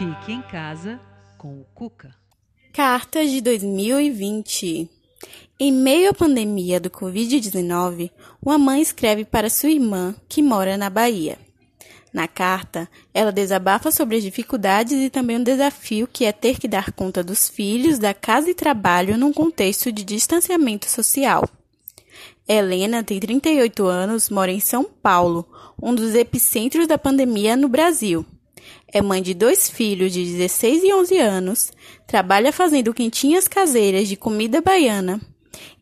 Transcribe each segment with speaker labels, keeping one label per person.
Speaker 1: Fique em casa com o Cuca.
Speaker 2: Cartas de 2020. Em meio à pandemia do Covid-19, uma mãe escreve para sua irmã, que mora na Bahia. Na carta, ela desabafa sobre as dificuldades e também o desafio que é ter que dar conta dos filhos, da casa e trabalho num contexto de distanciamento social. Helena tem 38 anos, mora em São Paulo, um dos epicentros da pandemia no Brasil. É mãe de dois filhos de 16 e 11 anos, trabalha fazendo quentinhas caseiras de comida baiana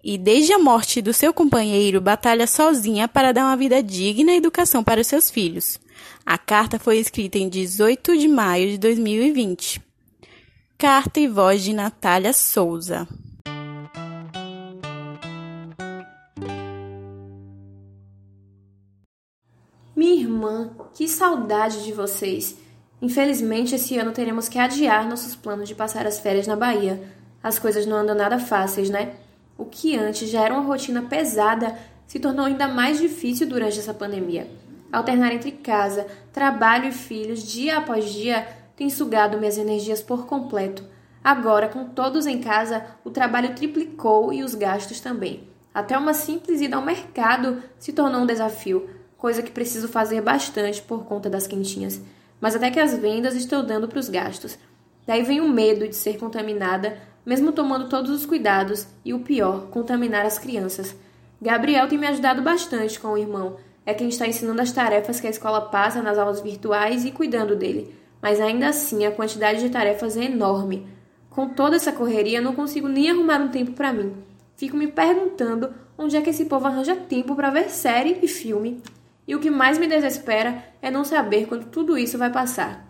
Speaker 2: e, desde a morte do seu companheiro, batalha sozinha para dar uma vida digna e educação para seus filhos. A carta foi escrita em 18 de maio de 2020. Carta e voz de Natália Souza.
Speaker 3: Minha irmã, que saudade de vocês! Infelizmente, esse ano teremos que adiar nossos planos de passar as férias na Bahia. As coisas não andam nada fáceis, né? O que antes já era uma rotina pesada se tornou ainda mais difícil durante essa pandemia. Alternar entre casa, trabalho e filhos dia após dia tem sugado minhas energias por completo. Agora, com todos em casa, o trabalho triplicou e os gastos também. Até uma simples ida ao mercado se tornou um desafio coisa que preciso fazer bastante por conta das quentinhas, mas até que as vendas estou dando para os gastos. Daí vem o medo de ser contaminada, mesmo tomando todos os cuidados, e o pior, contaminar as crianças. Gabriel tem me ajudado bastante com o irmão, é quem está ensinando as tarefas que a escola passa nas aulas virtuais e cuidando dele, mas ainda assim a quantidade de tarefas é enorme. Com toda essa correria, não consigo nem arrumar um tempo para mim. Fico me perguntando onde é que esse povo arranja tempo para ver série e filme. E o que mais me desespera é não saber quando tudo isso vai passar.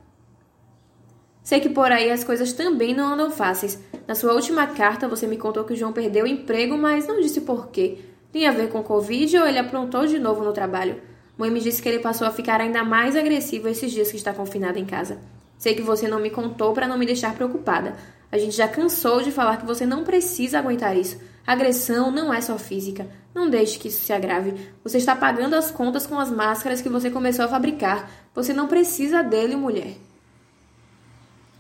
Speaker 3: Sei que por aí as coisas também não andam fáceis. Na sua última carta, você me contou que o João perdeu o emprego, mas não disse por quê. Tem a ver com Covid ou ele aprontou de novo no trabalho? Mãe me disse que ele passou a ficar ainda mais agressivo esses dias que está confinado em casa. Sei que você não me contou para não me deixar preocupada. A gente já cansou de falar que você não precisa aguentar isso. Agressão não é só física. Não deixe que isso se agrave. Você está pagando as contas com as máscaras que você começou a fabricar. Você não precisa dele, mulher.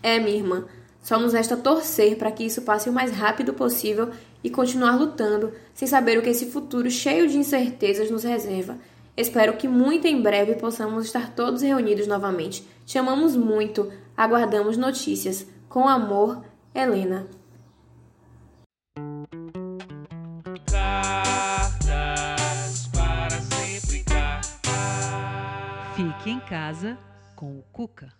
Speaker 3: É, minha irmã. Só nos resta torcer para que isso passe o mais rápido possível e continuar lutando, sem saber o que esse futuro cheio de incertezas nos reserva. Espero que muito em breve possamos estar todos reunidos novamente. Te amamos muito. Aguardamos notícias. Com amor, Helena.
Speaker 1: Fique em casa com o Cuca.